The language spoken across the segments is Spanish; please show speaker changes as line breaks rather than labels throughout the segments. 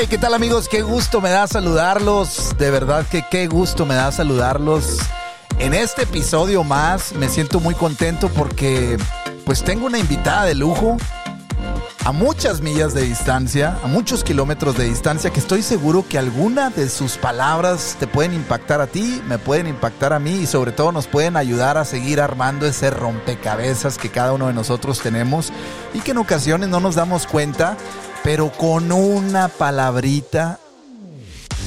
Hey, ¿qué tal amigos? Qué gusto me da saludarlos. De verdad que qué gusto me da saludarlos. En este episodio más me siento muy contento porque pues tengo una invitada de lujo a muchas millas de distancia, a muchos kilómetros de distancia, que estoy seguro que alguna de sus palabras te pueden impactar a ti, me pueden impactar a mí y sobre todo nos pueden ayudar a seguir armando ese rompecabezas que cada uno de nosotros tenemos y que en ocasiones no nos damos cuenta, pero con una palabrita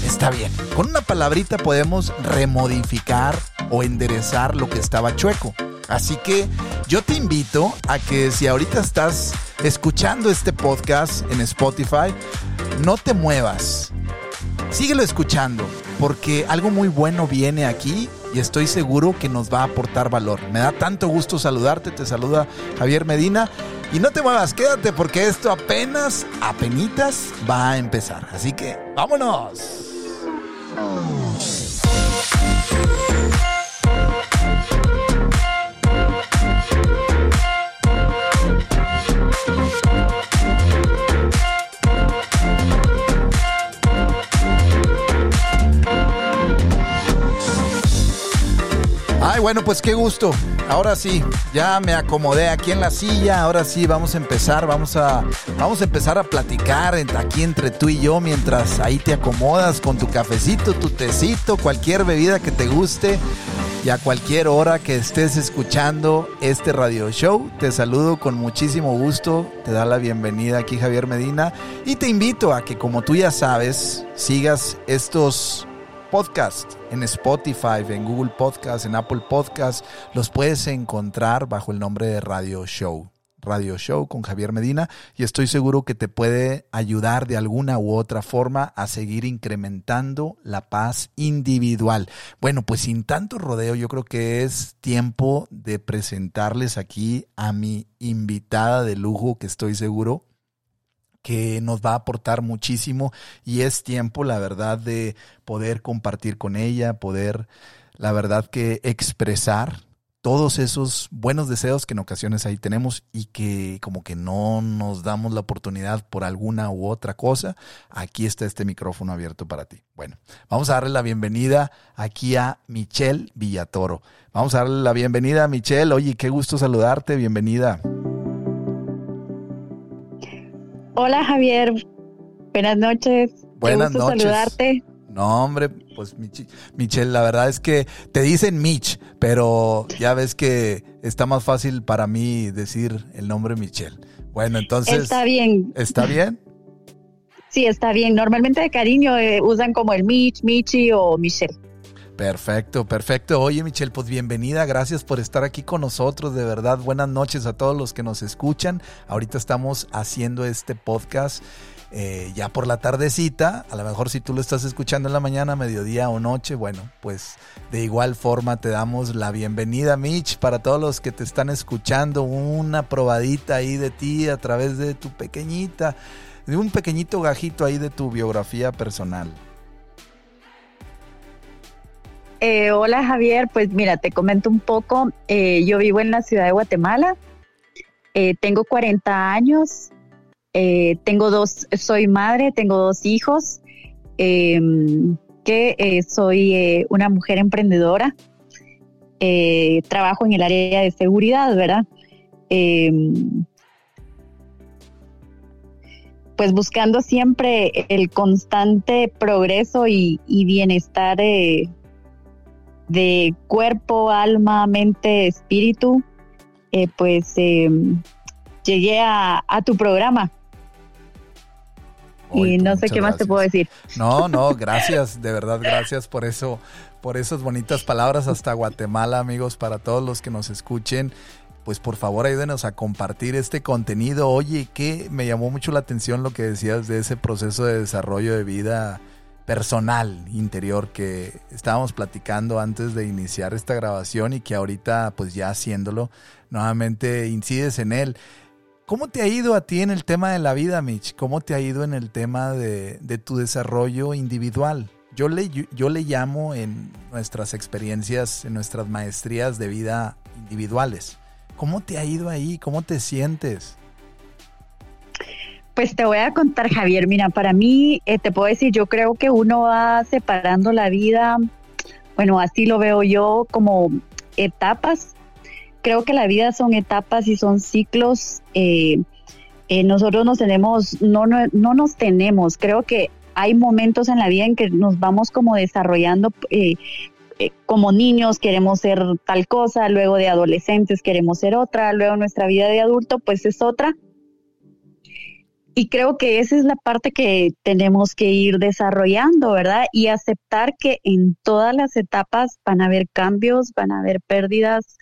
está bien. Con una palabrita podemos remodificar o enderezar lo que estaba chueco. Así que yo te invito a que si ahorita estás escuchando este podcast en Spotify, no te muevas. Síguelo escuchando porque algo muy bueno viene aquí y estoy seguro que nos va a aportar valor. Me da tanto gusto saludarte, te saluda Javier Medina y no te muevas, quédate porque esto apenas, apenitas va a empezar. Así que vámonos. Ay, bueno, pues qué gusto. Ahora sí, ya me acomodé aquí en la silla. Ahora sí, vamos a empezar. Vamos a, vamos a empezar a platicar aquí entre tú y yo mientras ahí te acomodas con tu cafecito, tu tecito, cualquier bebida que te guste. Y a cualquier hora que estés escuchando este radio show, te saludo con muchísimo gusto. Te da la bienvenida aquí Javier Medina. Y te invito a que, como tú ya sabes, sigas estos podcast en Spotify, en Google Podcast, en Apple Podcast. Los puedes encontrar bajo el nombre de Radio Show. Radio Show con Javier Medina y estoy seguro que te puede ayudar de alguna u otra forma a seguir incrementando la paz individual. Bueno, pues sin tanto rodeo, yo creo que es tiempo de presentarles aquí a mi invitada de lujo que estoy seguro que nos va a aportar muchísimo y es tiempo, la verdad, de poder compartir con ella, poder, la verdad, que expresar todos esos buenos deseos que en ocasiones ahí tenemos y que como que no nos damos la oportunidad por alguna u otra cosa, aquí está este micrófono abierto para ti. Bueno, vamos a darle la bienvenida aquí a Michelle Villatoro. Vamos a darle la bienvenida a Michelle. Oye, qué gusto saludarte, bienvenida.
Hola Javier, buenas noches.
Buenas
Qué gusto
noches.
saludarte.
No, hombre, pues Michelle, la verdad es que te dicen Mitch, pero ya ves que está más fácil para mí decir el nombre Michelle. Bueno, entonces...
Está bien.
¿Está bien?
Sí, está bien. Normalmente de cariño eh, usan como el Mitch, Michi o Michelle.
Perfecto, perfecto. Oye, Michelle, pues bienvenida. Gracias por estar aquí con nosotros. De verdad, buenas noches a todos los que nos escuchan. Ahorita estamos haciendo este podcast eh, ya por la tardecita. A lo mejor si tú lo estás escuchando en la mañana, mediodía o noche, bueno, pues de igual forma te damos la bienvenida, Mitch, para todos los que te están escuchando. Una probadita ahí de ti a través de tu pequeñita, de un pequeñito gajito ahí de tu biografía personal.
Eh, hola Javier, pues mira, te comento un poco. Eh, yo vivo en la ciudad de Guatemala. Eh, tengo 40 años. Tengo dos, soy madre, tengo dos hijos. em, que soy una mujer emprendedora. Trabajo en el área de seguridad, ¿verdad? Em, pues buscando siempre el constante progreso y, y bienestar de cuerpo, alma, mente, espíritu, eh, pues eh, llegué a, a, tu programa.
Oy,
y no sé qué más te puedo decir.
No, no, gracias, de verdad, gracias por eso, por esas bonitas palabras hasta Guatemala, amigos, para todos los que nos escuchen. Pues por favor ayúdenos a compartir este contenido. Oye, que me llamó mucho la atención lo que decías de ese proceso de desarrollo de vida personal, interior, que estábamos platicando antes de iniciar esta grabación y que ahorita, pues ya haciéndolo, nuevamente incides en él. ¿Cómo te ha ido a ti en el tema de la vida, Mitch? ¿Cómo te ha ido en el tema de, tu desarrollo individual? Yo le, yo le llamo en nuestras experiencias, en nuestras maestrías de vida individuales. ¿Cómo te ha ido ahí? ¿Cómo te sientes?
Pues te voy a contar, Javier. Mira, para mí, eh, te puedo decir, yo creo que uno va separando la vida, bueno, así lo veo yo, como etapas. Creo que la vida son etapas y son ciclos. Eh, eh, nosotros nos tenemos, no, no, no, nos tenemos. Creo que hay momentos en la vida en que nos vamos como desarrollando. como niños queremos ser tal cosa, luego de adolescentes queremos ser otra, luego nuestra vida de adulto pues es otra y creo que esa es la parte que tenemos que ir desarrollando, ¿verdad? Y aceptar que en todas las etapas van a haber cambios, van a haber pérdidas,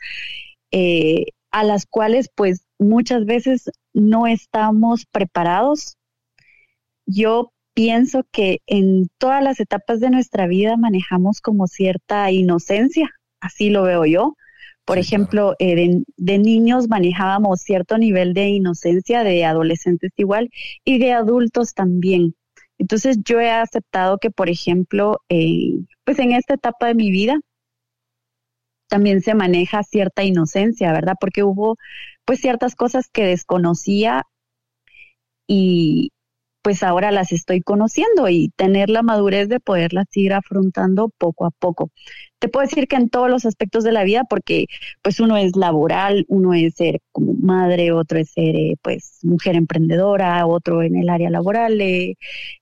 eh, a las cuales pues muchas veces no estamos preparados. Yo pienso que en todas las etapas de nuestra vida manejamos como cierta inocencia, así lo veo yo. Por ejemplo, eh, de, niños manejábamos cierto nivel de inocencia, de adolescentes igual, y de adultos también. Entonces yo he aceptado que, por ejemplo, pues en esta etapa de mi vida también se maneja cierta inocencia, ¿verdad? Porque hubo pues ciertas cosas que desconocía y, pues ahora las estoy conociendo y tener la madurez de poderlas ir afrontando poco a poco. Te puedo decir que en todos los aspectos de la vida, porque pues uno es laboral, uno es ser como madre, otro es ser eh, pues mujer emprendedora, otro en el área laboral, eh,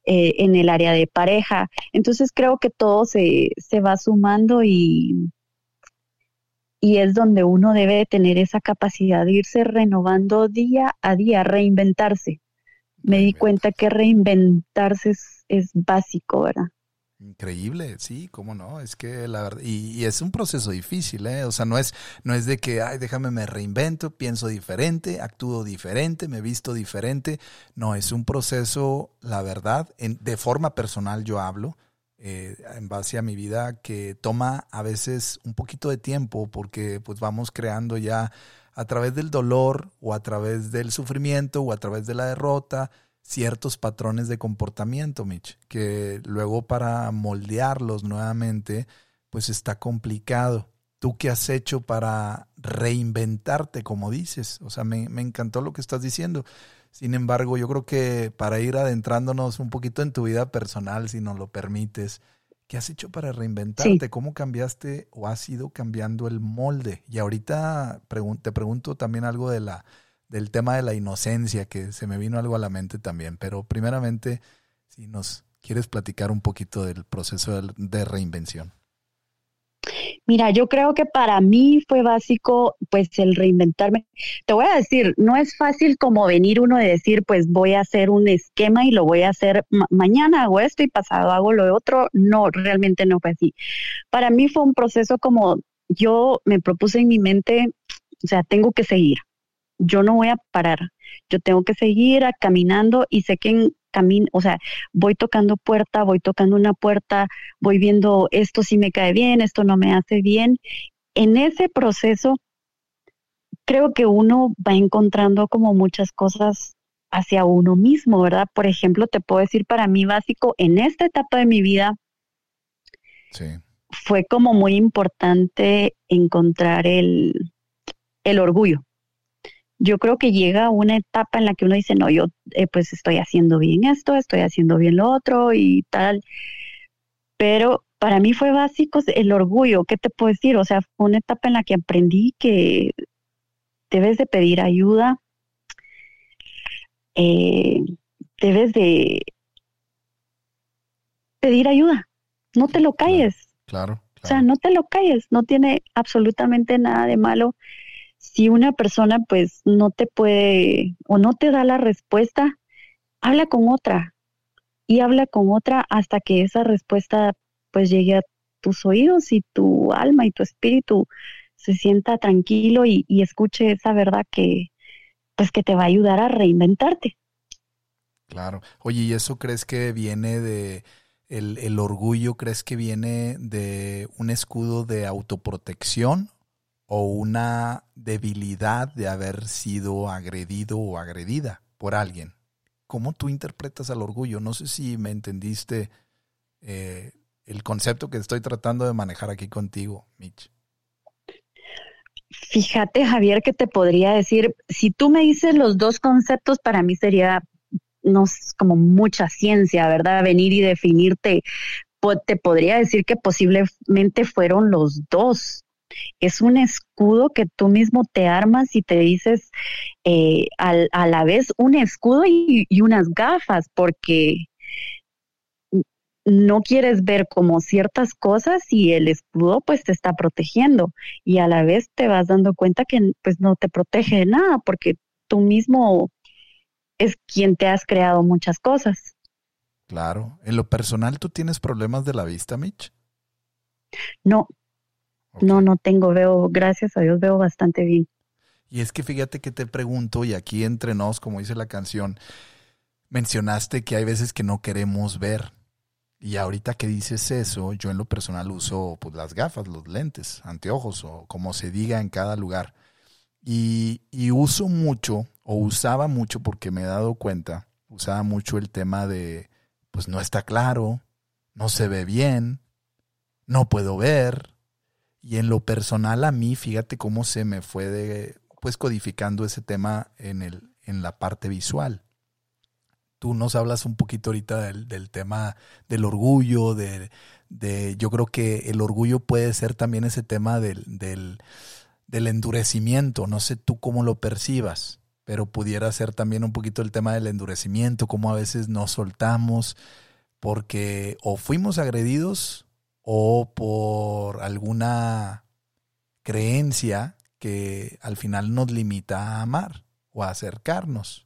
eh, en el área de pareja. Entonces creo que todo se, se va sumando y, y es donde uno debe tener esa capacidad de irse renovando día a día, reinventarse me di cuenta que reinventarse es, básico, ¿verdad?
Increíble, sí, cómo no, es que la verdad, y, es un proceso difícil, ¿eh? O sea, no es, no es de que, ay, déjame me reinvento, pienso diferente, actúo diferente, me visto diferente, no, es un proceso, la verdad, en, de forma personal yo hablo, eh, en base a mi vida, que toma a veces un poquito de tiempo porque pues vamos creando ya a través del dolor o a través del sufrimiento o a través de la derrota ciertos patrones de comportamiento, Mitch, que luego para moldearlos nuevamente, pues está complicado. ¿Tú qué has hecho para reinventarte, como dices? O sea, me, me encantó lo que estás diciendo. Sin embargo, yo creo que para ir adentrándonos un poquito en tu vida personal, si nos lo permites, ¿Qué has hecho para reinventarte? ¿Cómo cambiaste o has ido cambiando el molde? Y ahorita te pregunto también algo de la, del tema de la inocencia, que se me vino algo a la mente también. Pero primeramente, si nos quieres platicar un poquito del proceso de reinvención.
Mira, yo creo que para mí fue básico pues el reinventarme. Te voy a decir, no es fácil como venir uno de decir pues voy a hacer un esquema y lo voy a hacer mañana hago esto y pasado hago lo otro. No, realmente no fue así. Para mí fue un proceso como yo me propuse en mi mente, o sea, tengo que seguir. Yo no voy a parar. Yo tengo que seguir caminando y sé que en camino, o sea, voy tocando puerta, voy tocando una puerta, voy viendo esto si me cae bien, esto no me hace bien. En ese proceso, creo que uno va encontrando como muchas cosas hacia uno mismo, ¿verdad? Por ejemplo, te puedo decir para mí básico, en esta etapa de mi vida, fue como muy importante encontrar el, el orgullo yo creo que llega una etapa en la que uno dice, no, yo eh, pues estoy haciendo bien esto, estoy haciendo bien lo otro y tal. Pero para mí fue básico el orgullo, ¿qué te puedo decir? O sea, fue una etapa en la que aprendí que debes de pedir ayuda, eh, debes de pedir ayuda, no te lo calles.
claro.
O sea, no te lo calles, no tiene absolutamente nada de malo si una persona pues no te puede o no te da la respuesta, habla con otra y habla con otra hasta que esa respuesta pues llegue a tus oídos y tu alma y tu espíritu se sienta tranquilo y, escuche esa verdad que pues que te va a ayudar a reinventarte.
Claro. Oye, ¿y eso crees que viene de el, el orgullo, crees que viene de un escudo de autoprotección o una debilidad de haber sido agredido o agredida por alguien. ¿Cómo tú interpretas al orgullo? No sé si me entendiste eh, el concepto que estoy tratando de manejar aquí contigo, Mitch.
Fíjate, Javier, que te podría decir, si tú me dices los dos conceptos, para mí sería no como mucha ciencia, ¿verdad? Venir y definirte, te podría decir que posiblemente fueron los dos. Es un escudo que tú mismo te armas y te dices eh, a la vez un escudo y, y unas gafas, porque no quieres ver como ciertas cosas y el escudo pues te está protegiendo y a la vez te vas dando cuenta que pues no te protege de nada porque tú mismo es quien te has creado muchas cosas.
Claro. En lo personal, ¿tú tienes problemas de la vista, Mitch?
No, no, no tengo, veo, gracias a Dios, veo bastante bien.
Y es que fíjate que te pregunto, y aquí entre nos, como dice la canción, mencionaste que hay veces que no queremos ver. Y ahorita que dices eso, yo en lo personal uso pues, las gafas, los lentes, anteojos o como se diga en cada lugar. Y, y uso mucho, o usaba mucho porque me he dado cuenta, usaba mucho el tema de pues no está claro, no se ve bien, no puedo ver. Y en lo personal a mí, fíjate cómo se me fue de, pues codificando ese tema en, el, en la parte visual. Tú nos hablas un poquito ahorita del, del tema del orgullo, de, de, yo creo que el orgullo puede ser también ese tema del, del, del endurecimiento, no sé tú cómo lo percibas pero pudiera ser también un poquito el tema del endurecimiento, cómo a veces nos soltamos porque o fuimos agredidos o por alguna creencia que al final nos limita a amar o a acercarnos.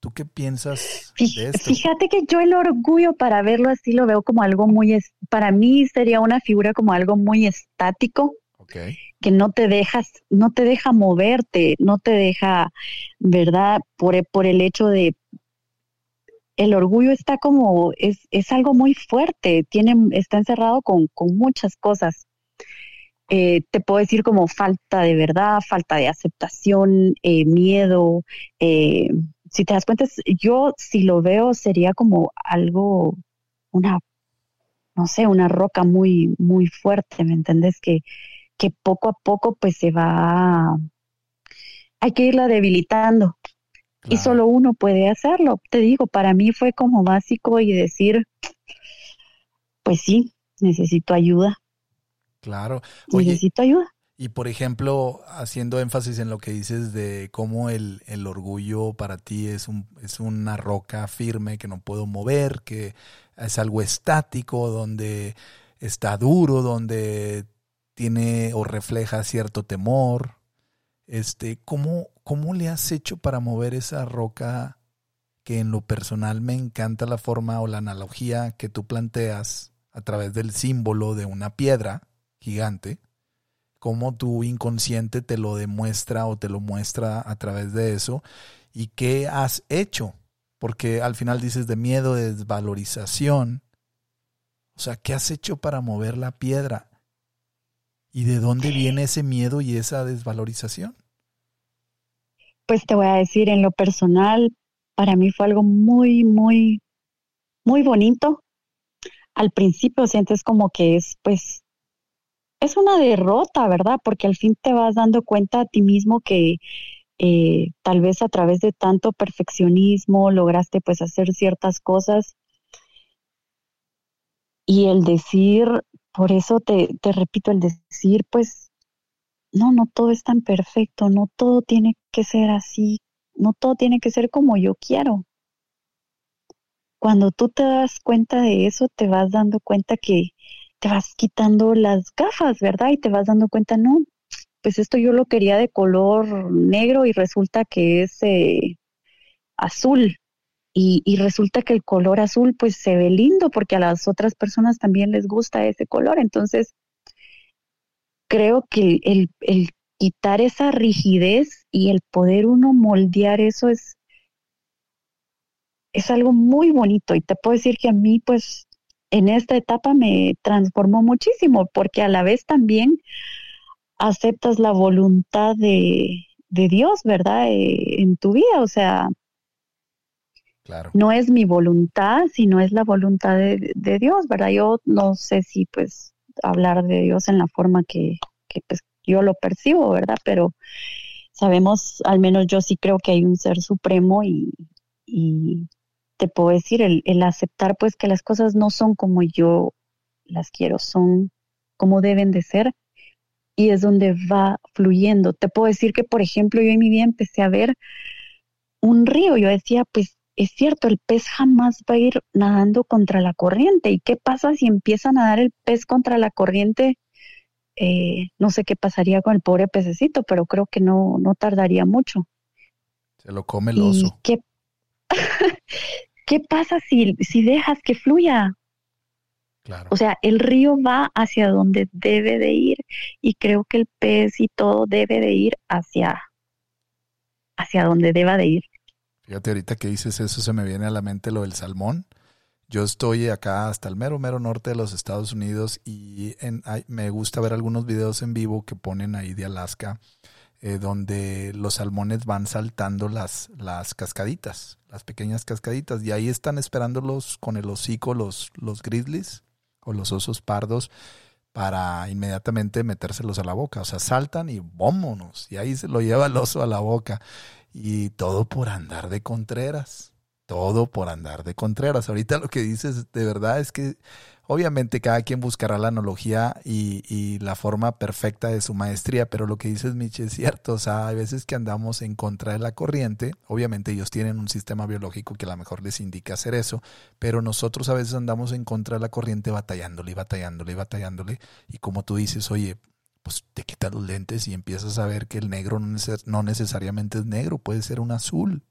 ¿Tú qué piensas de esto?
Fíjate que yo el orgullo para verlo así lo veo como algo muy, para mí sería una figura como algo muy estático. Okay que no te dejas, no te deja moverte, no te deja, ¿verdad? Por, por el hecho de el orgullo está como, es, es algo muy fuerte, tiene, está encerrado con, con muchas cosas. Eh, te puedo decir como falta de verdad, falta de aceptación, eh, miedo. Eh, si te das cuenta, yo si lo veo sería como algo, una, no sé, una roca muy, muy fuerte, ¿me entendés? Que, que poco a poco pues se va, hay que irla debilitando. Y solo uno puede hacerlo. Te digo, para mí fue como básico y decir, pues sí, necesito ayuda.
Claro.
necesito ayuda.
Y por ejemplo, haciendo énfasis en lo que dices de cómo el, el, orgullo para ti es, un, es una roca firme que no puedo mover, que es algo estático, donde está duro, donde tiene o refleja cierto temor. Este, ¿cómo, ¿Cómo le has hecho para mover esa roca que en lo personal me encanta la forma o la analogía que tú planteas a través del símbolo de una piedra gigante? cómo tu inconsciente te lo demuestra o te lo muestra a través de eso y qué has hecho, porque al final dices de miedo, de desvalorización. O sea, ¿qué has hecho para mover la piedra? ¿Y de dónde viene ese miedo y esa desvalorización?
Pues te voy a decir, en lo personal, para mí fue algo muy, muy, muy bonito. Al principio sientes como que es, pues, es una derrota, ¿verdad? Porque al fin te vas dando cuenta a ti mismo que eh, tal vez a través de tanto perfeccionismo lograste pues hacer ciertas cosas y el decir, por eso te, te repito, el decir, pues, no, no todo es tan perfecto, no todo tiene que ser así, no todo tiene que ser como yo quiero. Cuando tú te das cuenta de eso, te vas dando cuenta que te vas quitando las gafas, ¿verdad? Y te vas dando cuenta, no, pues esto yo lo quería de color negro y resulta que es eh, azul. Y, resulta que el color azul pues se ve lindo porque a las otras personas también les gusta ese color. Entonces, creo que el, el quitar esa rigidez y el poder uno moldear eso es, es algo muy bonito. Y te puedo decir que a mí pues en esta etapa me transformó muchísimo porque a la vez también aceptas la voluntad de, de Dios, ¿verdad? Eh, en tu vida. O sea, no es mi voluntad, sino es la voluntad de, Dios, ¿verdad? Yo no sé si pues hablar de Dios en la forma que, pues yo lo percibo, ¿verdad? Pero sabemos, al menos yo sí creo que hay un ser supremo y, y te puedo decir, el, el aceptar pues que las cosas no son como yo las quiero, son como deben de ser y es donde va fluyendo. Te puedo decir que, por ejemplo, yo en mi vida empecé a ver un río, yo decía, pues es cierto, el pez jamás va a ir nadando contra la corriente. ¿Y qué pasa si empieza a nadar el pez contra la corriente? Eh, no sé qué pasaría con el pobre pececito, pero creo que no, no tardaría mucho.
Se lo come el oso.
¿Qué, ¿Qué pasa si, si dejas que fluya? O sea, el río va hacia donde debe de ir y creo que el pez y todo debe de ir hacia, hacia donde deba de ir.
Fíjate, ahorita que dices eso, se me viene a la mente lo del salmón. Yo estoy acá hasta el mero, mero norte de los Estados Unidos y me gusta ver algunos videos en vivo que ponen ahí de Alaska, eh, donde los salmones van saltando las, las cascaditas, las pequeñas cascaditas, y ahí están esperándolos con el hocico los, los grizzlies o los osos pardos para inmediatamente metérselos a la boca. O sea, saltan y vámonos. Y ahí se lo lleva el oso a la boca. Y todo por andar de Contreras. Todo por andar de Contreras. Ahorita lo que dices de verdad es que obviamente cada quien buscará la analogía y, la forma perfecta de su maestría, pero lo que dices, Miche, es cierto. O sea, hay veces que andamos en contra de la corriente. Obviamente ellos tienen un sistema biológico que a lo mejor les indica hacer eso, pero nosotros a veces andamos en contra de la corriente batallándole y batallándole y batallándole. Y como tú dices, oye, pues te quitas los lentes y empiezas a ver que el negro no necesariamente es negro, puede ser un azul.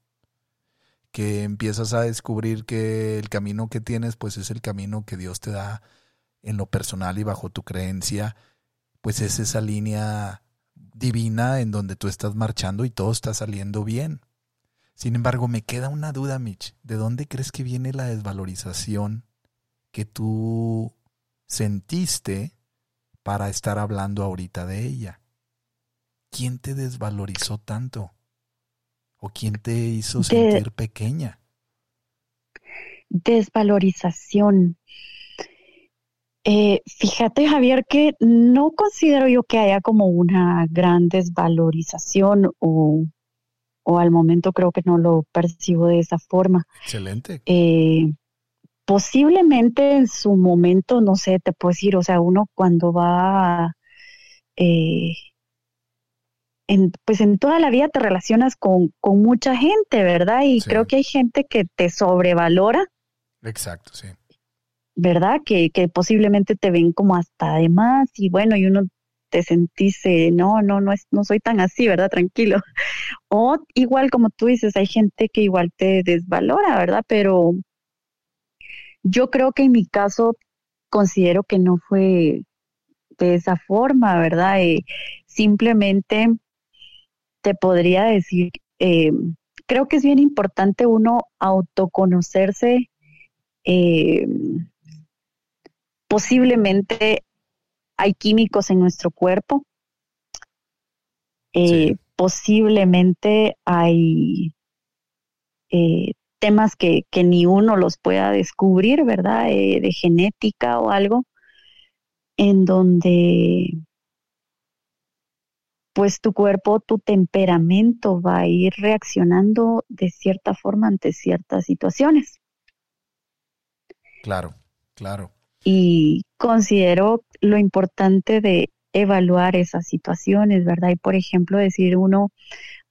Que empiezas a descubrir que el camino que tienes, pues es el camino que Dios te da en lo personal y bajo tu creencia, pues es esa línea divina en donde tú estás marchando y todo está saliendo bien. Sin embargo, me queda una duda, Mitch. ¿De dónde crees que viene la desvalorización que tú sentiste para estar hablando ahorita de ella? ¿Quién te desvalorizó tanto? ¿O quién te hizo sentir pequeña?
Desvalorización. Eh, fíjate, Javier, que no considero yo que haya como una gran desvalorización o, o al momento creo que no lo percibo de esa forma.
Excelente.
Eh, posiblemente en su momento, no sé, te puedo decir, o sea, uno cuando va, eh, en, pues en toda la vida te relacionas con, con mucha gente, ¿verdad? Y creo que hay gente que te sobrevalora.
Exacto, sí.
¿Verdad? Que, que posiblemente te ven como hasta de más y bueno, y uno te sentís, no, no, no, es, no soy tan así, ¿verdad? Tranquilo. O igual como tú dices, hay gente que igual te desvalora, ¿verdad? Pero yo creo que en mi caso considero que no fue de esa forma, ¿verdad? Eh, simplemente te podría decir, eh, creo que es bien importante uno autoconocerse. Eh, posiblemente hay químicos en nuestro cuerpo. Posiblemente hay temas que, que ni uno los pueda descubrir, ¿verdad? Eh, de genética o algo, en donde pues tu cuerpo, tu temperamento va a ir reaccionando de cierta forma ante ciertas situaciones.
Claro, claro.
Y considero lo importante de evaluar esas situaciones, ¿verdad? Y por ejemplo, decir uno,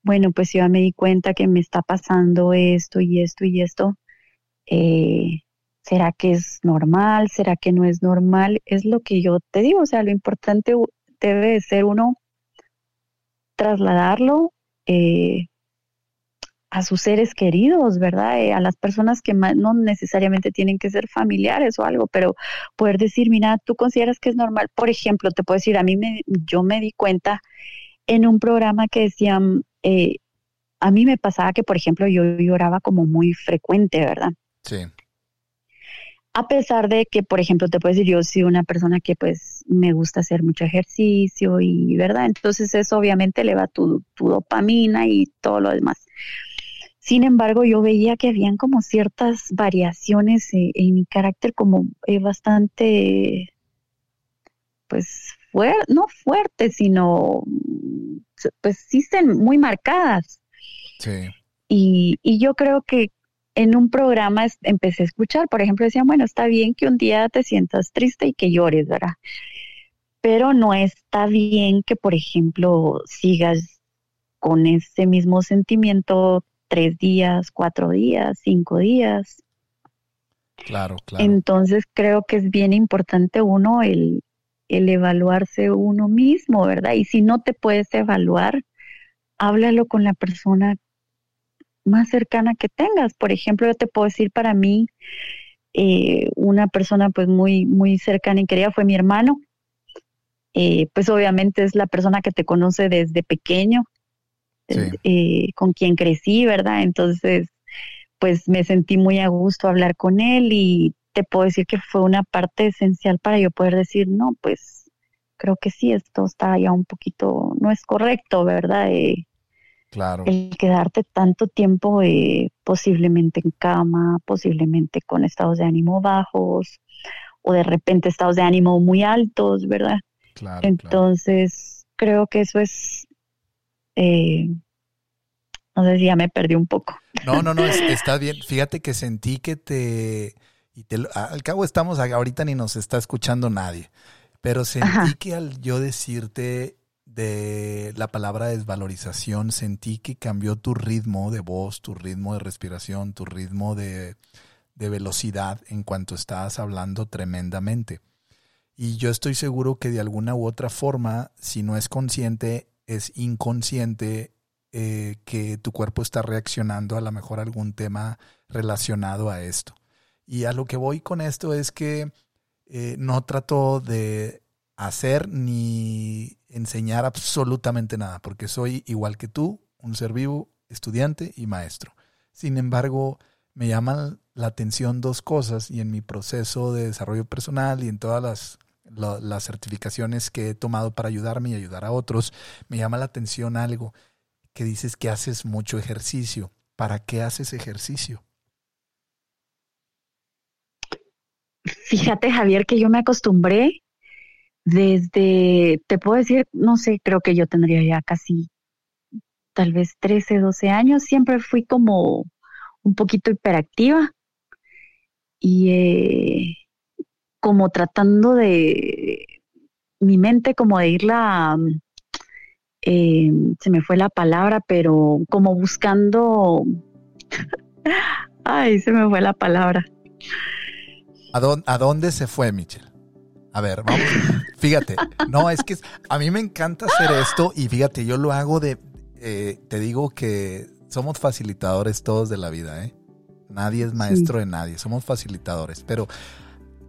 bueno, pues yo me di cuenta que me está pasando esto y esto y esto. Eh, ¿Será que es normal? ¿Será que no es normal? Es lo que yo te digo, o sea, lo importante debe de ser uno trasladarlo eh, a sus seres queridos, ¿verdad? Eh, a las personas que no necesariamente tienen que ser familiares o algo, pero poder decir, mira, tú consideras que es normal. Por ejemplo, te puedo decir, a mí me, yo me di cuenta en un programa que decían, eh, a mí me pasaba que, por ejemplo, yo lloraba como muy frecuente, ¿verdad?
Sí.
A pesar de que, por ejemplo, te puedo decir, yo soy una persona que pues me gusta hacer mucho ejercicio y, ¿verdad? Entonces eso obviamente eleva tu, tu dopamina y todo lo demás. Sin embargo, yo veía que habían como ciertas variaciones eh, en mi carácter como eh, bastante, pues, no fuertes, sino pues sí muy marcadas.
Sí.
Y, y yo creo que en un programa empecé a escuchar, por ejemplo, decían, bueno, está bien que un día te sientas triste y que llores, ¿verdad? Pero no está bien que, por ejemplo, sigas con ese mismo sentimiento tres días, cuatro días, cinco días.
Claro, claro.
Entonces creo que es bien importante uno el, el evaluarse uno mismo, ¿verdad? Y si no te puedes evaluar, háblalo con la persona más cercana que tengas. Por ejemplo, yo te puedo decir para mí, eh, una persona pues muy, muy cercana y querida fue mi hermano. Eh, pues obviamente es la persona que te conoce desde pequeño, eh, con quien crecí, ¿verdad? Entonces, pues me sentí muy a gusto hablar con él y te puedo decir que fue una parte esencial para yo poder decir, no, pues creo que sí, esto está ya un poquito, no es correcto, ¿verdad?
Claro.
El quedarte tanto tiempo eh, posiblemente en cama, posiblemente con estados de ánimo bajos o de repente estados de ánimo muy altos, ¿verdad?
Claro,
Entonces, creo que eso es... Eh, no sé si ya me perdí un poco.
No, no, no, está bien. Fíjate que sentí que te... Y te, al cabo estamos, ahorita ni nos está escuchando nadie, pero sentí que al yo decirte de la palabra desvalorización, sentí que cambió tu ritmo de voz, tu ritmo de respiración, tu ritmo de, velocidad en cuanto estabas hablando tremendamente. Y yo estoy seguro que de alguna u otra forma, si no es consciente, es inconsciente eh, que tu cuerpo está reaccionando a lo mejor algún tema relacionado a esto. Y a lo que voy con esto es que eh, no trato de hacer ni enseñar absolutamente nada, porque soy igual que tú, un ser vivo, estudiante y maestro. Sin embargo, me llaman la atención dos cosas y en mi proceso de desarrollo personal y en todas las, las certificaciones que he tomado para ayudarme y ayudar a otros, me llama la atención algo que dices que haces mucho ejercicio. ¿Para qué haces ejercicio?
Fíjate, Javier, que yo me acostumbré desde, te puedo decir, no sé, creo que yo tendría ya casi tal vez 13, 12 años, siempre fui como un poquito hiperactiva y eh, como tratando de mi mente como de irla, eh, se me fue la palabra, pero como buscando, ay, se me fue la palabra.
¿A dónde, ¿A dónde se fue, Michelle? A ver, vamos. Fíjate, no, es que a mí me encanta hacer esto y fíjate, yo lo hago de, eh, te digo que somos facilitadores todos de la vida, ¿eh? Nadie es maestro de nadie, somos facilitadores, pero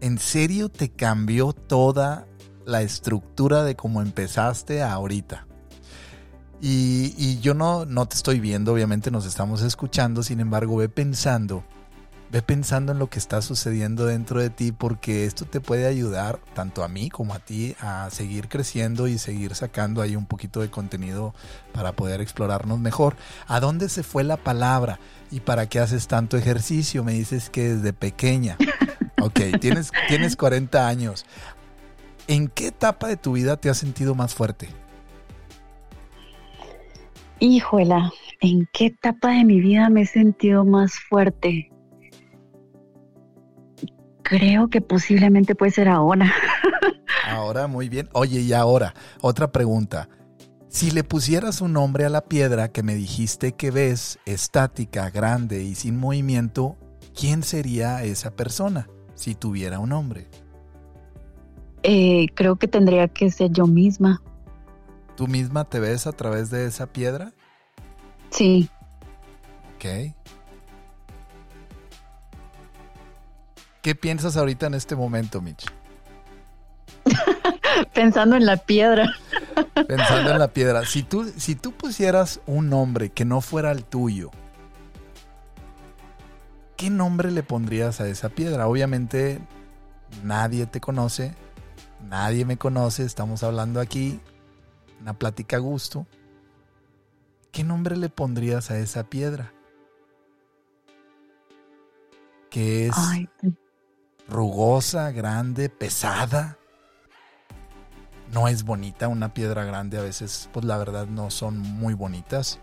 ¿en serio te cambió toda la estructura de cómo empezaste a ahorita? Y, y yo no, no te estoy viendo, obviamente nos estamos escuchando, sin embargo, ve pensando ve pensando en lo que está sucediendo dentro de ti porque esto te puede ayudar tanto a mí como a ti a seguir creciendo y seguir sacando ahí un poquito de contenido para poder explorarnos mejor. ¿A dónde se fue la palabra? ¿Y para qué haces tanto ejercicio? Me dices que desde pequeña. Ok, tienes, tienes 40 años. ¿En qué etapa de tu vida te has sentido más fuerte?
Híjola, ¿en qué etapa de mi vida me he sentido más fuerte? Creo que posiblemente puede ser ahora.
ahora, muy bien. Oye, y ahora, otra pregunta. Si le pusieras un nombre a la piedra que me dijiste que ves, estática, grande y sin movimiento, ¿quién sería esa persona si tuviera un nombre?
Eh, creo que tendría que ser yo misma.
¿Tú misma te ves a través de esa piedra?
Sí.
Ok. ¿Qué piensas ahorita en este momento, Mitch?
Pensando en la piedra.
Pensando en la piedra. Si tú, si tú pusieras un nombre que no fuera el tuyo, ¿qué nombre le pondrías a esa piedra? Obviamente nadie te conoce, nadie me conoce, estamos hablando aquí, una plática a gusto. ¿Qué nombre le pondrías a esa piedra? ¿Qué es pues rugosa, grande, pesada. No es bonita, una piedra grande a veces, pues la verdad no son muy bonitas.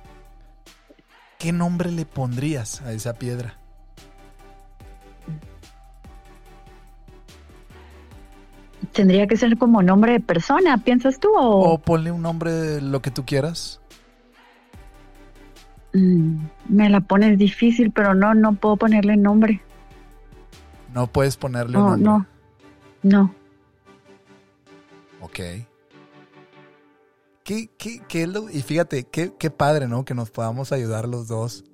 ¿Qué nombre le pondrías a esa piedra?
Tendría que ser como nombre de persona, ¿piensas tú? O,
o ponle un nombre, lo que tú quieras.
Mm, me la pones difícil, pero no, no puedo ponerle nombre.
No puedes ponerle un nombre.
No, no.
Ok. ¿Qué, qué, qué es lo, y fíjate, qué, qué padre, ¿no? Que nos podamos ayudar los dos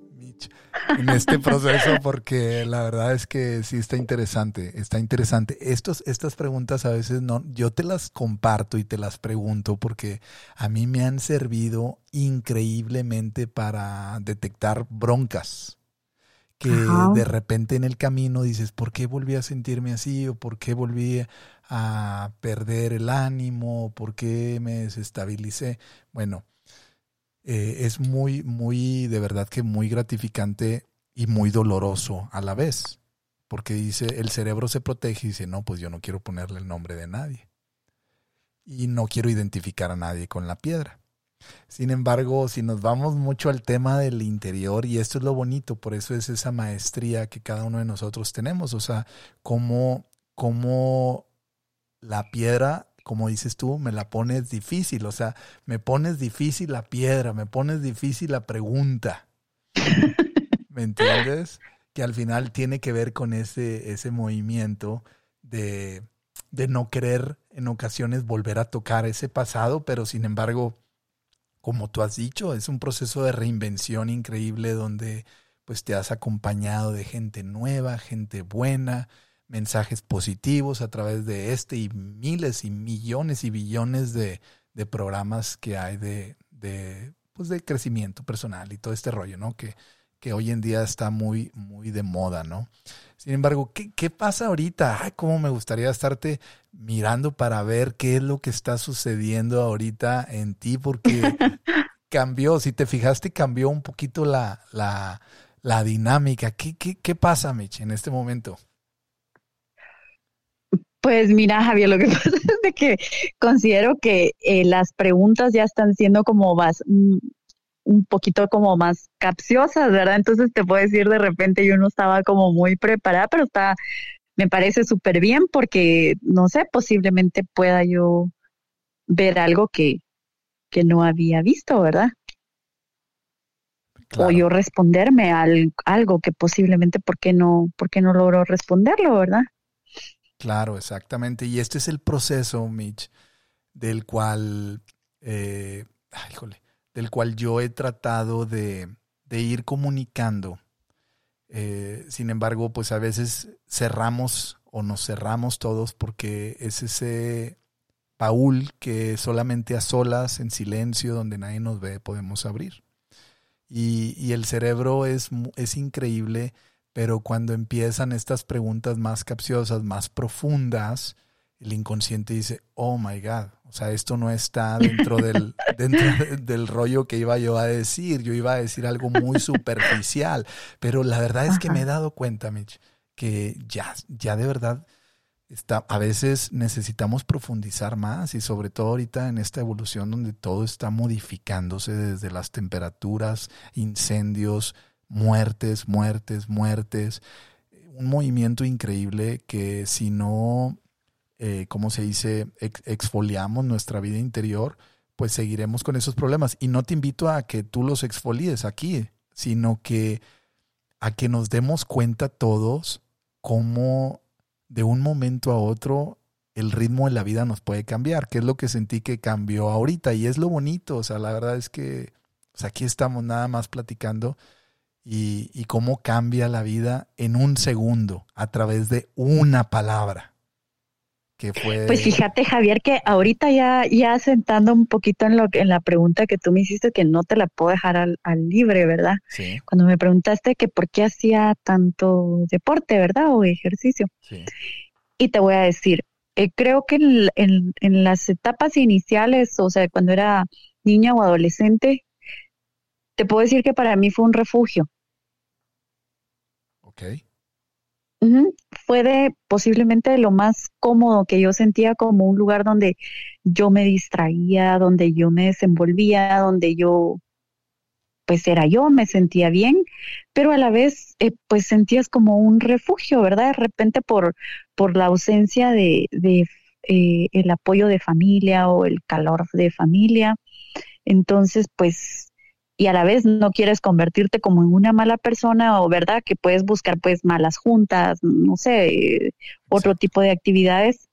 en este proceso porque la verdad es que sí está interesante, está interesante. Estos, estas preguntas a veces no, yo te las comparto y te las pregunto porque a mí me han servido increíblemente para detectar broncas que de repente en el camino dices, ¿por qué volví a sentirme así? ¿O por qué volví a perder el ánimo? ¿Por qué me desestabilicé? Bueno, eh, es muy, muy, de verdad que muy gratificante y muy doloroso a la vez. Porque dice, el cerebro se protege y dice, no, pues yo no quiero ponerle el nombre de nadie. Y no quiero identificar a nadie con la piedra. Sin embargo, si nos vamos mucho al tema del interior, y esto es lo bonito, por eso es esa maestría que cada uno de nosotros tenemos, o sea, cómo, cómo la piedra como dices tú, me la pones difícil, o sea, me pones difícil la piedra, me pones difícil la pregunta. ¿Me entiendes? Que al final tiene que ver con ese, ese movimiento de, de no querer en ocasiones volver a tocar ese pasado, pero sin embargo, como tú has dicho, es un proceso de reinvención increíble donde pues te has acompañado de gente nueva, gente buena, mensajes positivos a través de este y miles y millones y billones de, programas que hay de, de, pues de crecimiento personal y todo este rollo, ¿no? Que, que hoy en día está muy, muy de moda, ¿no? Sin embargo, ¿qué, qué pasa ahorita? Ay, cómo me gustaría estarte mirando para ver qué es lo que está sucediendo ahorita en ti, porque cambió, si te fijaste, cambió un poquito la, la, la dinámica. ¿Qué, qué, qué pasa, Mitch, en este momento?
Pues mira, Javier, lo que pasa es de que considero que eh, las preguntas ya están siendo como más, un poquito como más capciosas, ¿verdad? Entonces te puedo decir, de repente yo no estaba como muy preparada, pero está, me parece súper bien porque, no sé, posiblemente pueda yo ver algo que, que no había visto, ¿verdad? O yo responderme a algo que posiblemente, ¿por qué no, por qué no logro responderlo, verdad?
Claro, exactamente. Y este es el proceso, Mitch, del cual, eh, del cual yo he tratado de, ir comunicando. Eh, sin embargo, pues a veces cerramos o nos cerramos todos porque es ese baúl que solamente a solas, en silencio, donde nadie nos ve, podemos abrir. Y, el cerebro es increíble pero cuando empiezan estas preguntas más capciosas, más profundas, el inconsciente dice, oh my God, o sea, esto no está dentro del, dentro del rollo que iba yo a decir, yo iba a decir algo muy superficial, pero la verdad es que me he dado cuenta, Mitch, que ya, ya de verdad está, a veces necesitamos profundizar más y sobre todo ahorita en esta evolución donde todo está modificándose desde las temperaturas, incendios, muertes, muertes, muertes. Un movimiento increíble que si no, eh, ¿cómo se dice?, exfoliamos nuestra vida interior, pues seguiremos con esos problemas. Y no te invito a que tú los exfolies aquí, sino que a que nos demos cuenta todos cómo de un momento a otro el ritmo de la vida nos puede cambiar, que es lo que sentí que cambió ahorita y es lo bonito, o sea, la verdad es que aquí estamos nada más platicando y, cómo cambia la vida en un segundo a través de una palabra. Que fue...
Pues fíjate, Javier, que ahorita ya, ya sentando un poquito en, lo, en la pregunta que tú me hiciste, que no te la puedo dejar al, libre, ¿verdad? Sí. Cuando me preguntaste que por qué hacía tanto deporte, ¿verdad? O ejercicio. Sí. Y te voy a decir, eh, creo que en, en las etapas iniciales, o sea, cuando era niña o adolescente, te puedo decir que para mí fue un refugio. Fue de posiblemente lo más cómodo que yo sentía como un lugar donde yo me distraía, donde yo me desenvolvía, donde yo pues era yo, me sentía bien, pero a la vez eh, pues sentías como un refugio, ¿verdad? De repente por, por la ausencia de, eh, el apoyo de familia o el calor de familia. Entonces, pues, y a la vez no quieres convertirte como en una mala persona o verdad que puedes buscar pues malas juntas, no sé, otro tipo de actividades.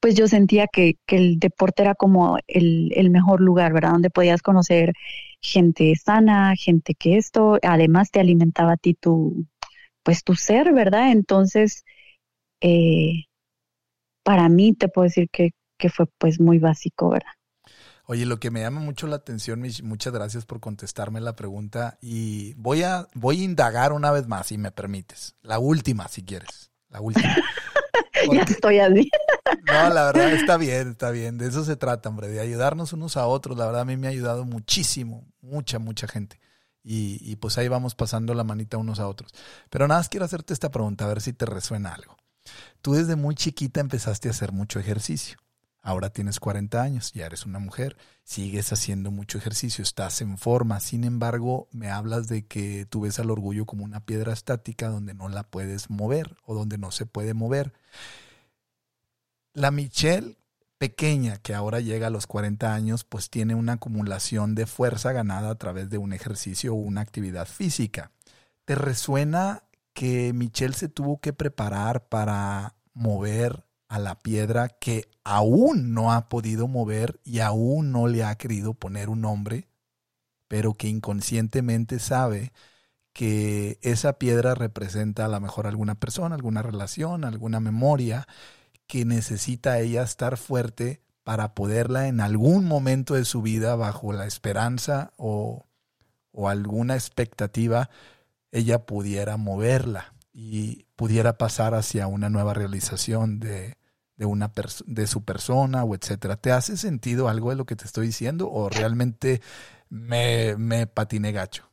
Pues yo sentía que, que el deporte era como el, el mejor lugar, ¿verdad? Donde podías conocer gente sana, gente que esto, además te alimentaba a ti tu, pues tu ser, ¿verdad? Entonces, eh, para mí te puedo decir que, que fue pues muy básico, ¿verdad?
Oye, lo que me llama mucho la atención, muchas gracias por contestarme la pregunta y voy a, voy a indagar una vez más, si me permites. La última, si quieres. La última.
ya estoy así.
no, la verdad está bien, está bien. De eso se trata, hombre, de ayudarnos unos a otros. La verdad a mí me ha ayudado muchísimo, mucha, mucha gente. Y, y pues ahí vamos pasando la manita unos a otros. Pero nada más quiero hacerte esta pregunta, a ver si te resuena algo. Tú desde muy chiquita empezaste a hacer mucho ejercicio. Ahora tienes 40 años, ya eres una mujer, sigues haciendo mucho ejercicio, estás en forma. Sin embargo, me hablas de que tú ves al orgullo como una piedra estática donde no la puedes mover o donde no se puede mover. La Michelle pequeña, que ahora llega a los 40 años, pues tiene una acumulación de fuerza ganada a través de un ejercicio o una actividad física. ¿Te resuena que Michelle se tuvo que preparar para mover a la piedra que aún no ha podido mover y aún no le ha querido poner un nombre, pero que inconscientemente sabe que esa piedra representa a lo mejor alguna persona, alguna relación, alguna memoria, que necesita ella estar fuerte para poderla en algún momento de su vida, bajo la esperanza o, o alguna expectativa, ella pudiera moverla y pudiera pasar hacia una nueva realización de, de, una de su persona o etcétera. ¿Te hace sentido algo de lo que te estoy diciendo o realmente me, me patiné gacho?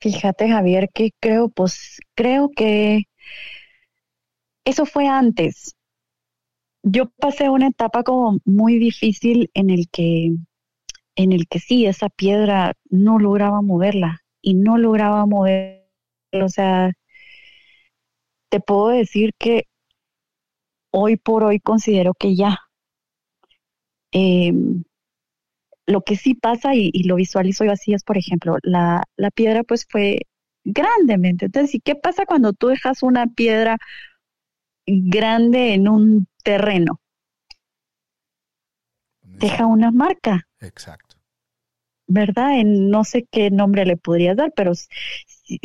Fíjate, Javier, que creo, pues creo que eso fue antes. Yo pasé una etapa como muy difícil en el que, en el que sí, esa piedra no lograba moverla y no lograba mover, o sea, te puedo decir que hoy por hoy considero que ya. Em, lo que sí pasa y, lo visualizo yo así es, por ejemplo, la, la piedra pues fue grandemente. Entonces, ¿y qué pasa cuando tú dejas una piedra grande en un terreno? Deja una marca.
Exacto.
¿Verdad? En no sé qué nombre le podrías dar, pero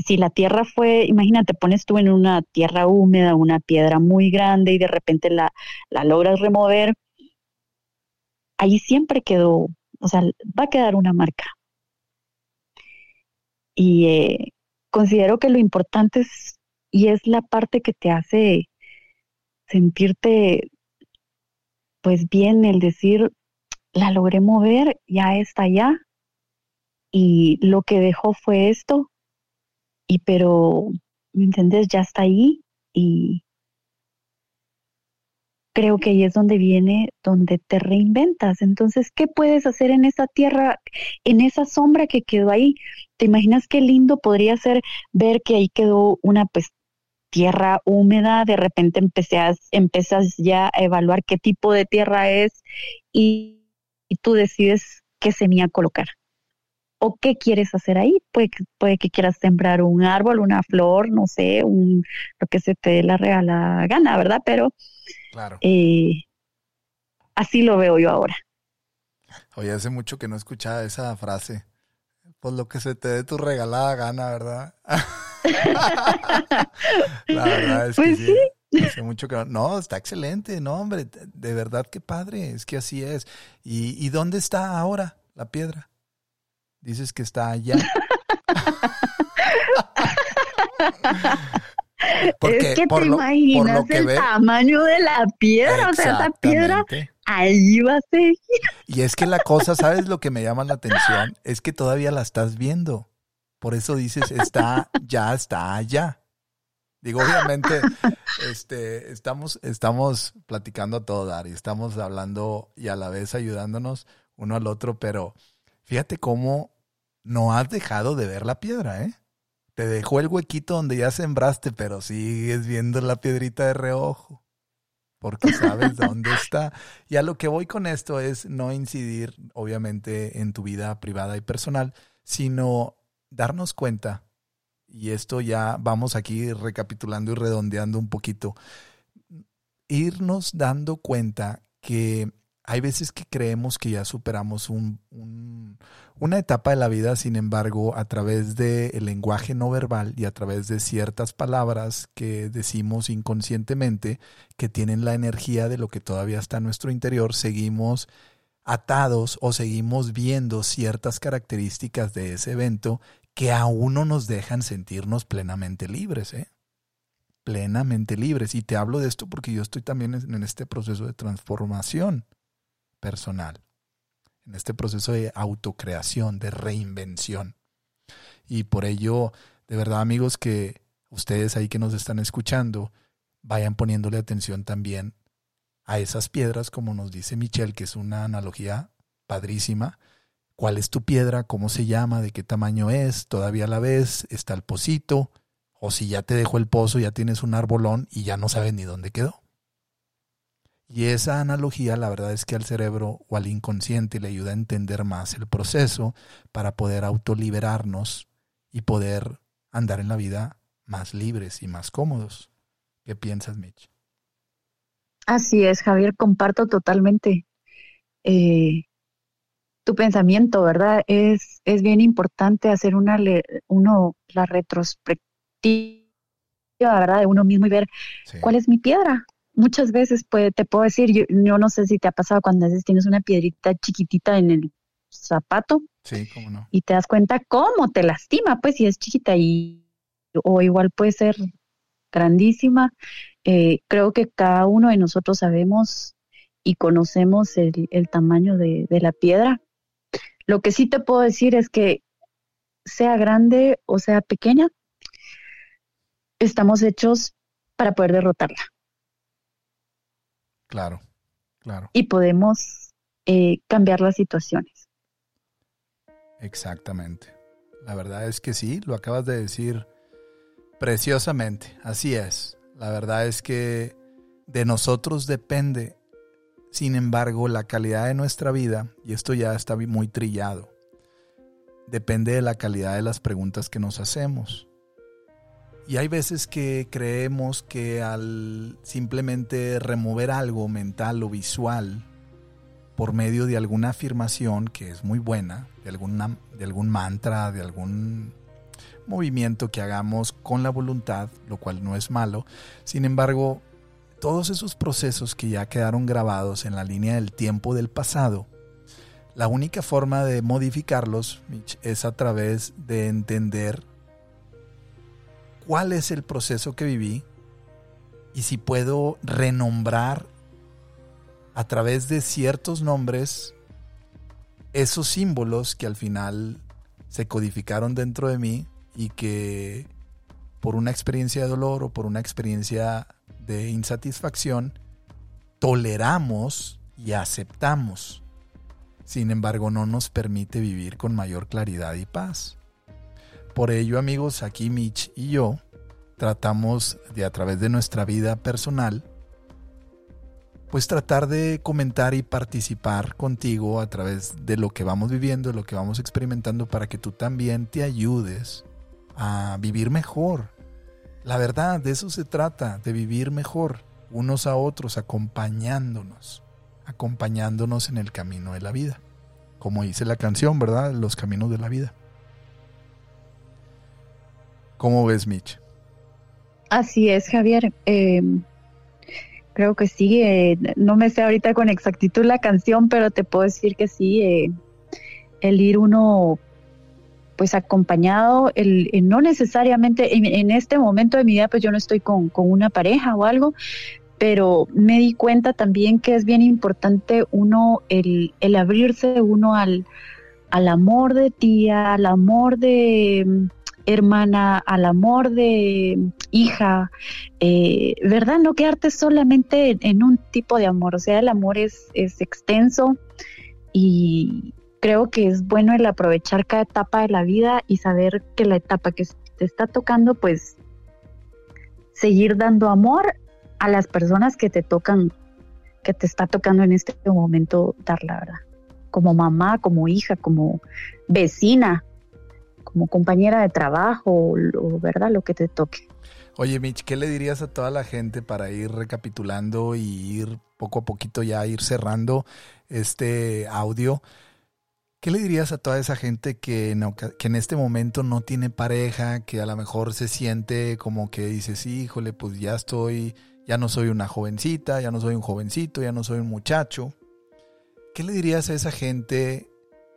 si, la tierra fue, imagínate, pones tú en una tierra húmeda una piedra muy grande y de repente la, la logras remover, ahí siempre quedó, o sea, va a quedar una marca. Y eh, considero que lo importante es, y es la parte que te hace sentirte pues bien, el decir, la logré mover, ya está allá, y lo que dejó fue esto, y pero, ¿me entiendes? Ya está ahí y creo que ahí es donde viene, donde te reinventas. Entonces, ¿qué puedes hacer en esa tierra, en esa sombra que quedó ahí? ¿Te imaginas qué lindo podría ser ver que ahí quedó una pues tierra húmeda, de repente empezas ya a evaluar qué tipo de tierra es y, y tú decides qué semilla colocar o qué quieres hacer ahí. Puede, puede que quieras sembrar un árbol, una flor, no sé, un, lo que se te dé la real gana, ¿verdad? Pero
claro.
Eh, así lo veo yo ahora.
Oye, hace mucho que no escuchaba esa frase. Pues lo que se te dé tu regalada gana, ¿verdad? la verdad es
pues
que sí. Hace mucho que no. No, está excelente, no, hombre. De verdad, qué padre. Es que así es. ¿Y, y dónde está ahora la piedra? Dices que está allá.
es que te imaginas el tamaño de la piedra, o sea, esa piedra ahí va a seguir.
Y es que la cosa, ¿sabes lo que me llama la atención? Es que todavía la estás viendo. Por eso dices, está, ya está allá. Digo, obviamente, este, estamos, estamos platicando a todo dar y estamos hablando y a la vez ayudándonos uno al otro, pero fíjate cómo no has dejado de ver la piedra, ¿eh? Te dejó el huequito donde ya sembraste, pero sigues viendo la piedrita de reojo. porque sabes dónde está. Y a lo que voy con esto es no incidir, obviamente, en tu vida privada y personal, sino darnos cuenta, y esto ya vamos aquí recapitulando y redondeando un poquito, irnos dando cuenta que hay veces que creemos que ya superamos un, una etapa de la vida, sin embargo, a través del lenguaje no verbal y a través de ciertas palabras que decimos inconscientemente, que tienen la energía de lo que todavía está en nuestro interior, seguimos atados o seguimos viendo ciertas características de ese evento que aún no nos dejan sentirnos plenamente libres. ¿eh? Plenamente libres. Y te hablo de esto porque yo estoy también en este proceso de transformación personal, en este proceso de autocreación, de reinvención. Y por ello, de verdad amigos, que ustedes ahí que nos están escuchando, vayan poniéndole atención también a esas piedras, como nos dice Michelle, que es una analogía padrísima. ¿Cuál es tu piedra? ¿Cómo se llama? ¿De qué tamaño es? ¿Todavía la ves? ¿Está el pocito? O si ya te dejó el pozo, ya tienes un arbolón y ya no sabes ni dónde quedó. Y esa analogía, la verdad es que al cerebro o al inconsciente le ayuda a entender más el proceso para poder autoliberarnos y poder andar en la vida más libres y más cómodos. ¿Qué piensas, Mitch?
Así es, Javier, comparto totalmente eh, tu pensamiento, ¿verdad? Es, es bien importante hacer una uno la retrospectiva, ¿verdad? De uno mismo y ver cuál es mi piedra, muchas veces puede, te puedo decir, yo, no sé si te ha pasado cuando a veces tienes una piedrita chiquitita en el zapato.
Sí, cómo no.
Y te das cuenta cómo te lastima, pues si es chiquita y o igual puede ser grandísima. Eh, creo que cada uno de nosotros sabemos y conocemos el, el tamaño de, de la piedra. Lo que sí te puedo decir es que sea grande o sea pequeña, estamos hechos para poder derrotarla.
Claro, claro.
Y podemos eh, cambiar las situaciones.
Exactamente. La verdad es que sí, lo acabas de decir preciosamente. Así es. La verdad es que de nosotros depende, sin embargo, la calidad de nuestra vida, y esto ya está muy trillado, depende de la calidad de las preguntas que nos hacemos. Y hay veces que creemos que al simplemente remover algo mental o visual por medio de alguna afirmación que es muy buena, de, alguna, de algún mantra, de algún movimiento que hagamos con la voluntad, lo cual no es malo, sin embargo, todos esos procesos que ya quedaron grabados en la línea del tiempo del pasado, la única forma de modificarlos es a través de entender cuál es el proceso que viví y si puedo renombrar a través de ciertos nombres esos símbolos que al final se codificaron dentro de mí y que por una experiencia de dolor o por una experiencia de insatisfacción toleramos y aceptamos. Sin embargo, no nos permite vivir con mayor claridad y paz. Por ello, amigos, aquí Mitch y yo tratamos de a través de nuestra vida personal, pues tratar de comentar y participar contigo a través de lo que vamos viviendo, de lo que vamos experimentando, para que tú también te ayudes a vivir mejor. La verdad, de eso se trata, de vivir mejor, unos a otros, acompañándonos, acompañándonos en el camino de la vida. Como dice la canción, ¿verdad? Los caminos de la vida. ¿Cómo ves, Mitch?
Así es, Javier. Em, creo que sí. Eh, no me sé ahorita con exactitud la canción, pero te puedo decir que sí. Eh, el ir uno, pues acompañado, el, no necesariamente en, este momento de mi vida, pues yo no estoy con, una pareja o algo, pero me di cuenta también que es bien importante uno, el, el abrirse uno al, al amor de tía, al amor de hermana, al amor de hija, eh, ¿verdad? No quedarte solamente en, un tipo de amor, o sea, el amor es, es extenso y creo que es bueno el aprovechar cada etapa de la vida y saber que la etapa que te está tocando, pues seguir dando amor a las personas que te tocan, que te está tocando en este momento dar la verdad. Como mamá, como hija, como vecina, como compañera de trabajo, o, ¿verdad? Lo que te toque.
Oye, Mitch, ¿qué le dirías a toda la gente para ir recapitulando y ir poco a poquito ya ir cerrando este audio? ¿Qué le dirías a toda esa gente que, que en este momento no tiene pareja, que a lo mejor se siente como que dices, híjole, pues ya estoy, ya no soy una jovencita, ya no soy un jovencito, ya no soy un muchacho? ¿Qué le dirías a esa gente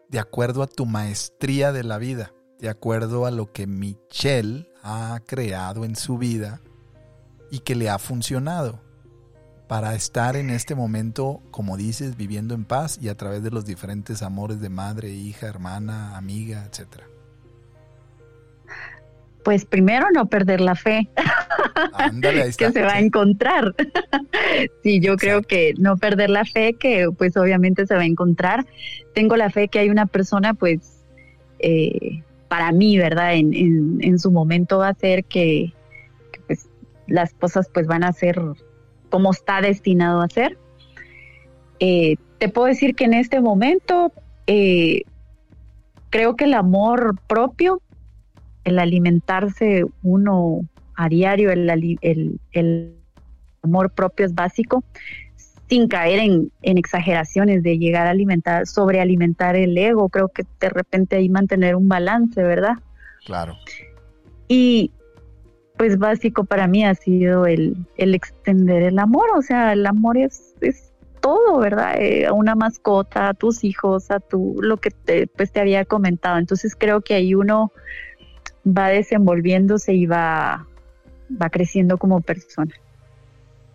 de acuerdo a tu maestría de la vida, de acuerdo a lo que Michelle ha creado en su vida y que le ha funcionado? para estar en este momento, como dices, viviendo en paz y a través de los diferentes amores de madre, hija, hermana, amiga, etcétera?
Pues primero no perder la fe que se va a encontrar. sí, yo creo que no perder la fe que pues obviamente se va a encontrar. Tengo la fe que hay una persona pues eh, para mí, ¿verdad? En, en, su momento va a ser que, que pues las cosas pues van a ser como está destinado a ser. Eh, te puedo decir que en este momento eh, creo que el amor propio, el alimentarse uno a diario, el, amor propio es básico, sin caer en, en, exageraciones de llegar a alimentar, sobrealimentar el ego. Creo que de repente ahí mantener un balance, ¿verdad?
Claro.
Y, pues básico para mí ha sido el, el extender el amor, o sea, el amor es, es todo, ¿verdad? Eh, a una mascota, a tus hijos, a tu, lo que te, pues te había comentado. Entonces creo que ahí uno va desenvolviéndose y va, va creciendo como persona.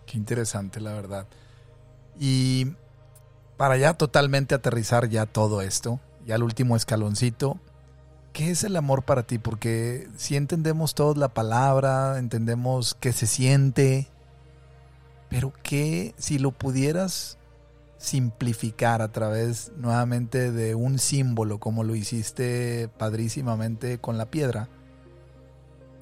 Qué interesante, la verdad. Y para ya totalmente aterrizar ya todo esto, ya el último escaloncito, ¿Qué es el amor para ti? Porque si entendemos todos la palabra, entendemos qué se siente, pero ¿qué si lo pudieras simplificar a través nuevamente de un símbolo como lo hiciste padrísimamente con la piedra?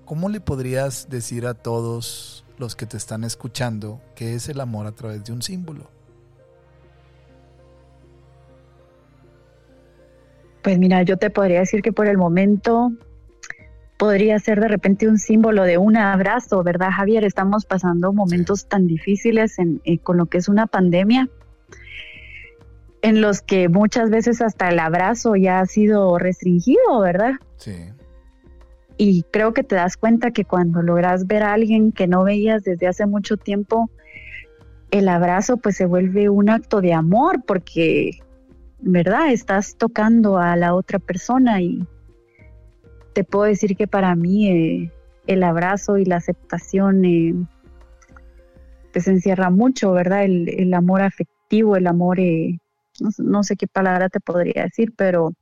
¿Cómo le podrías decir a todos los que te están escuchando qué es el amor a través de un símbolo?
Pues mira, yo te podría decir que por el momento podría ser de repente un símbolo de un abrazo, ¿verdad, Javier? Estamos pasando momentos tan difíciles eh, con lo que es una pandemia, en los que muchas veces hasta el abrazo ya ha sido restringido, ¿verdad?
Sí.
Y creo que te das cuenta que cuando logras ver a alguien que no veías desde hace mucho tiempo, el abrazo pues se vuelve un acto de amor porque ¿verdad? Estás tocando a la otra persona y te puedo decir que para mí eh, el abrazo y la aceptación eh, pues encierra mucho, ¿verdad? El, amor afectivo, el amor, eh, no, sé qué palabra te podría decir, pero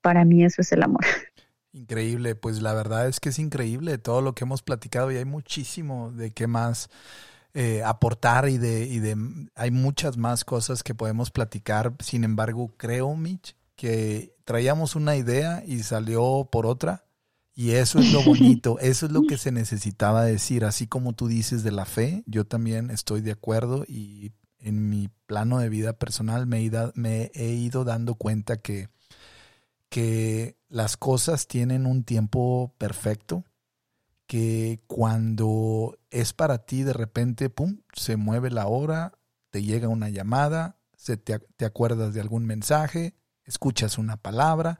para mí eso es el amor.
Increíble, pues la verdad es que es increíble todo lo que hemos platicado y hay muchísimo de qué más eh, aportar y de, y de... Hay muchas más cosas que podemos platicar. Sin embargo, creo, Mitch, que traíamos una idea y salió por otra. Y eso es lo bonito, eso es lo que se necesitaba decir. Así como tú dices de la fe, yo también estoy de acuerdo y en mi plano de vida personal me he ido, me he ido dando cuenta que, que las cosas tienen un tiempo perfecto que cuando es para ti de repente, pum, se mueve la hora, te llega una llamada, se te, te acuerdas de algún mensaje, escuchas una palabra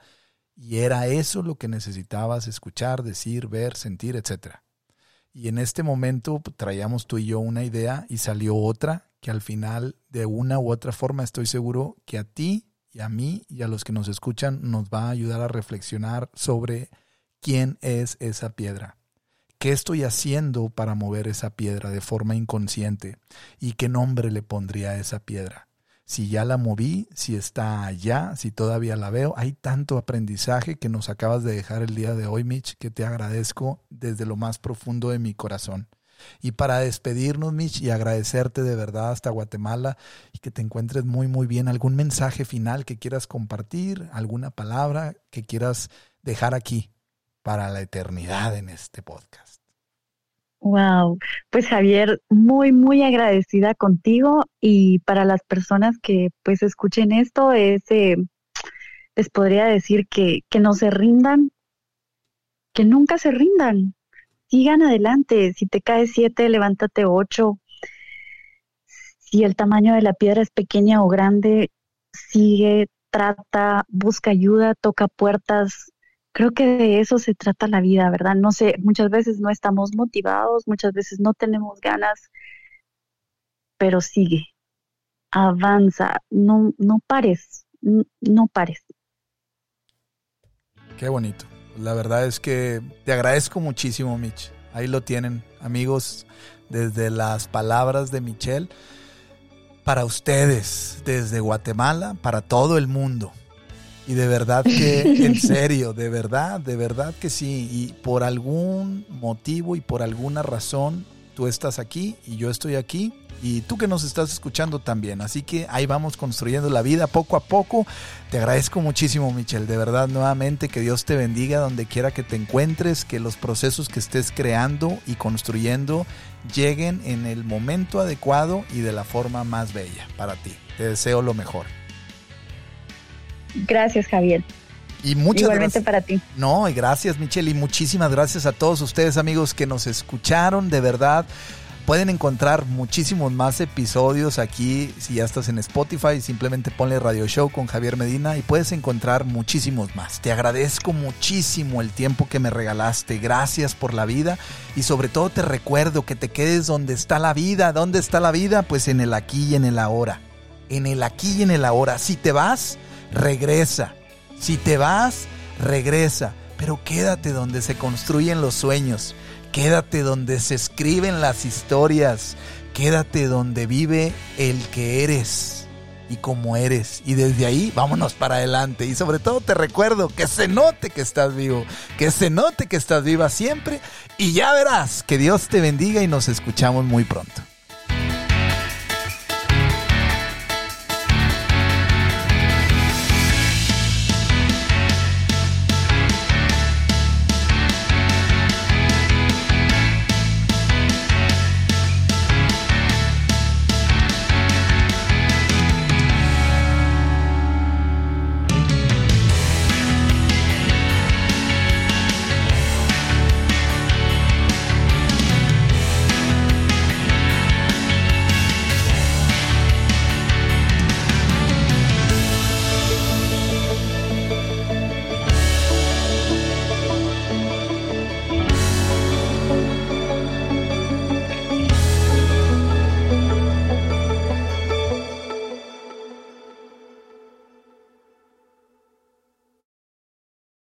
y era eso lo que necesitabas escuchar, decir, ver, sentir, etc. Y en este momento pues, traíamos tú y yo una idea y salió otra que al final de una u otra forma estoy seguro que a ti y a mí y a los que nos escuchan nos va a ayudar a reflexionar sobre quién es esa piedra ¿Qué estoy haciendo para mover esa piedra de forma inconsciente? ¿Y qué nombre le pondría a esa piedra? Si ya la moví, si está allá, si todavía la veo, hay tanto aprendizaje que nos acabas de dejar el día de hoy, Mitch, que te agradezco desde lo más profundo de mi corazón. Y para despedirnos, Mitch, y agradecerte de verdad hasta Guatemala y que te encuentres muy, muy bien, algún mensaje final que quieras compartir, alguna palabra que quieras dejar aquí para la eternidad en este podcast.
Wow, pues Javier, muy, muy agradecida contigo y para las personas que pues escuchen esto, es, eh, les podría decir que, que no se rindan, que nunca se rindan, sigan adelante, si te cae siete, levántate ocho, si el tamaño de la piedra es pequeña o grande, sigue, trata, busca ayuda, toca puertas, creo que de eso se trata la vida, ¿verdad? No sé, muchas veces no estamos motivados, muchas veces no tenemos ganas, pero sigue, avanza, no, no pares, no, pares.
Qué bonito. La verdad es que te agradezco muchísimo, Mitch. Ahí lo tienen, amigos, desde las palabras de Michelle. Para ustedes, desde Guatemala, para todo el mundo. Y de verdad que, en serio, de verdad, de verdad que sí. Y por algún motivo y por alguna razón, tú estás aquí y yo estoy aquí. Y tú que nos estás escuchando también. Así que ahí vamos construyendo la vida poco a poco. Te agradezco muchísimo, Michelle. De verdad, nuevamente, que Dios te bendiga donde quiera que te encuentres. Que los procesos que estés creando y construyendo lleguen en el momento adecuado y de la forma más bella para ti. Te deseo lo mejor.
Gracias, Javier.
Y muchas
Igualmente para ti.
No, y gracias, Michelle. Y muchísimas gracias a todos ustedes, amigos, que nos escucharon. De verdad, pueden encontrar muchísimos más episodios aquí. Si ya estás en Spotify, simplemente ponle Radio Show con Javier Medina y puedes encontrar muchísimos más. Te agradezco muchísimo el tiempo que me regalaste. Gracias por la vida. Y sobre todo te recuerdo que te quedes donde está la vida. ¿Dónde está la vida? Pues en el aquí y en el ahora. En el aquí y en el ahora. Si te vas regresa. Si te vas, regresa. Pero quédate donde se construyen los sueños. Quédate donde se escriben las historias. Quédate donde vive el que eres y como eres. Y desde ahí vámonos para adelante. Y sobre todo te recuerdo que se note que estás vivo. Que se note que estás viva siempre. Y ya verás que Dios te bendiga y nos escuchamos muy pronto.